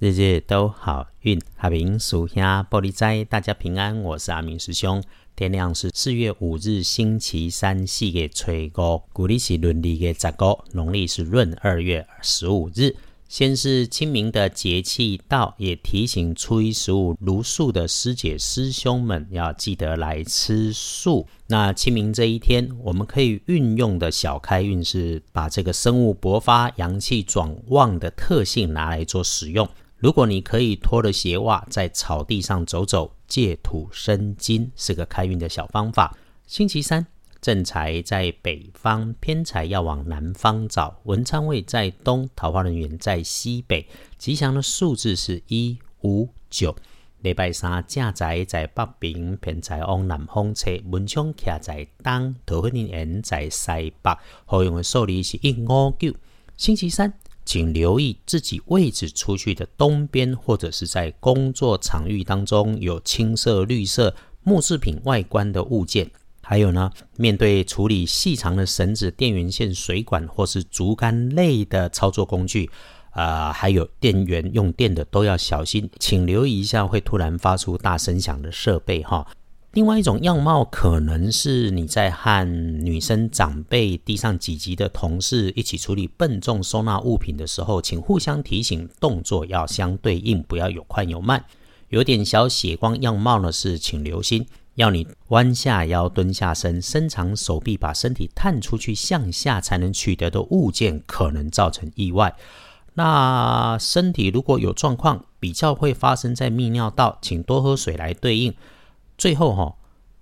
日日都好运，阿明属下玻璃斋，大家平安。我是阿明师兄。天亮是四月五日，星期三，四月初五，古历是闰历的十五，农历是闰二月十五日。先是清明的节气到，也提醒初一十五如素的师姐师兄们要记得来吃素。那清明这一天，我们可以运用的小开运是把这个生物勃发、阳气转旺的特性拿来做使用。如果你可以脱了鞋袜在草地上走走，借土生金，是个开运的小方法。星期三。正财在北方，偏财要往南方找。文昌位在东，桃花人员在西北。吉祥的数字是一五九。礼拜三正财在北边，偏财往南方车。文昌徛在东，桃花人缘在西北。好用的数字是一五九。星期三，请留意自己位置出去的东边，或者是在工作场域当中有青色、绿色木制品外观的物件。还有呢，面对处理细长的绳子、电源线、水管或是竹竿类的操作工具，啊，还有电源用电的都要小心，请留意一下会突然发出大声响的设备哈。另外一种样貌，可能是你在和女生长辈、地上几级的同事一起处理笨重收纳物品的时候，请互相提醒，动作要相对应，不要有快有慢。有点小血光样貌呢，是请留心。要你弯下腰、蹲下身、伸长手臂，把身体探出去向下才能取得的物件，可能造成意外。那身体如果有状况，比较会发生在泌尿道，请多喝水来对应。最后哈。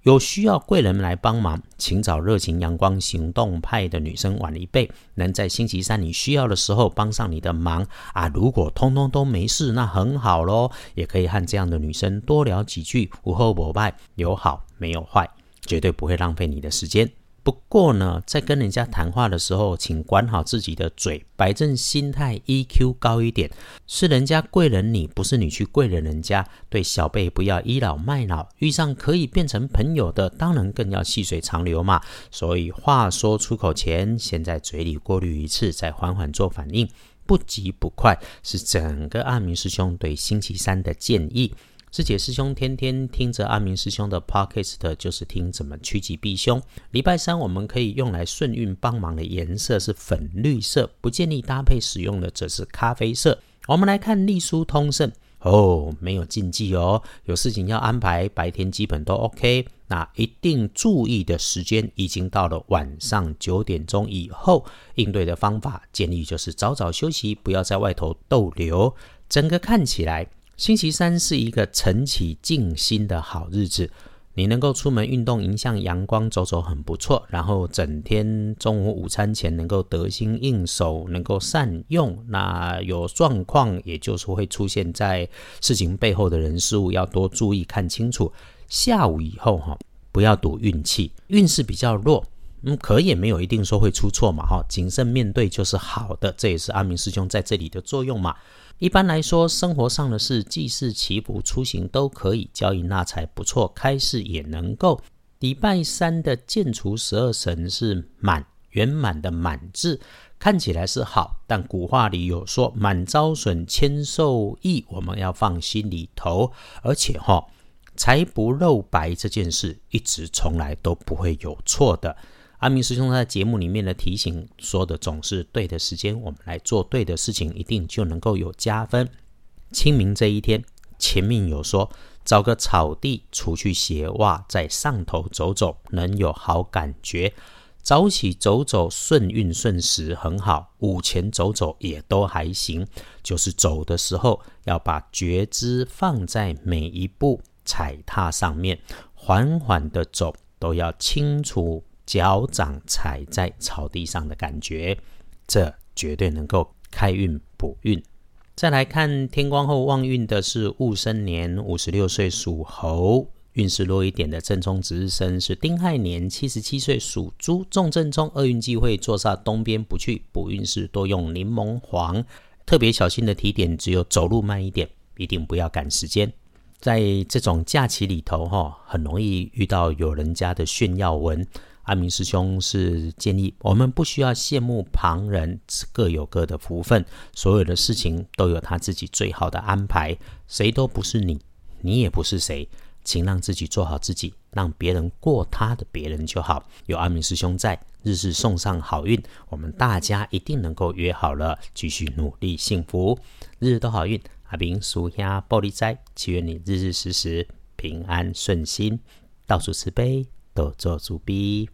有需要贵人来帮忙，请找热情、阳光、行动派的女生晚一辈，能在星期三你需要的时候帮上你的忙啊！如果通通都没事，那很好喽，也可以和这样的女生多聊几句，无后不拜，有好没有坏，绝对不会浪费你的时间。不过呢，在跟人家谈话的时候，请管好自己的嘴，摆正心态，EQ 高一点。是人家贵人你，不是你去贵人人家。对小辈不要倚老卖老，遇上可以变成朋友的，当然更要细水长流嘛。所以话说出口前，先在嘴里过滤一次，再缓缓做反应，不急不快，是整个阿明师兄对星期三的建议。师姐师兄天天听着阿明师兄的 podcast，就是听怎么趋吉避凶。礼拜三我们可以用来顺运帮忙的颜色是粉绿色，不建议搭配使用的则是咖啡色。我们来看隶书通胜哦，没有禁忌哦，有事情要安排，白天基本都 OK。那一定注意的时间已经到了晚上九点钟以后，应对的方法建议就是早早休息，不要在外头逗留。整个看起来。星期三是一个晨起静心的好日子，你能够出门运动，迎向阳光走走很不错。然后整天中午午餐前能够得心应手，能够善用。那有状况，也就是会出现在事情背后的人事物，要多注意看清楚。下午以后哈，不要赌运气，运势比较弱，嗯，可也没有一定说会出错嘛哈，谨慎面对就是好的，这也是阿明师兄在这里的作用嘛。一般来说，生活上的事，祭祀、祈福、出行都可以，交易纳财不错，开市也能够。礼拜三的建除十二神是满圆满的满字，看起来是好，但古话里有说满招损，谦受益，我们要放心里头。而且哈，财不露白这件事，一直从来都不会有错的。阿明师兄在节目里面的提醒说的总是对的时间，我们来做对的事情，一定就能够有加分。清明这一天，前面有说找个草地，除去鞋袜，在上头走走，能有好感觉。早起走走，顺运顺时很好。午前走走也都还行，就是走的时候要把觉知放在每一步踩踏上面，缓缓的走，都要清楚。脚掌踩在草地上的感觉，这绝对能够开运补运。再来看天光后旺运的是戊申年五十六岁属猴，运势弱一点的正冲值日生是丁亥年七十七岁属猪，重正冲厄运忌讳坐煞东边不去，补运势多用柠檬黄。特别小心的提点，只有走路慢一点，一定不要赶时间。在这种假期里头，哈，很容易遇到有人家的炫耀文。阿明师兄是建议我们不需要羡慕旁人，各有各的福分，所有的事情都有他自己最好的安排，谁都不是你，你也不是谁，请让自己做好自己，让别人过他的别人就好。有阿明师兄在，日日送上好运，我们大家一定能够约好了，继续努力幸福，日日都好运。阿明属下玻璃斋，祈愿你日日时时平安顺心，到处慈悲，多做主逼。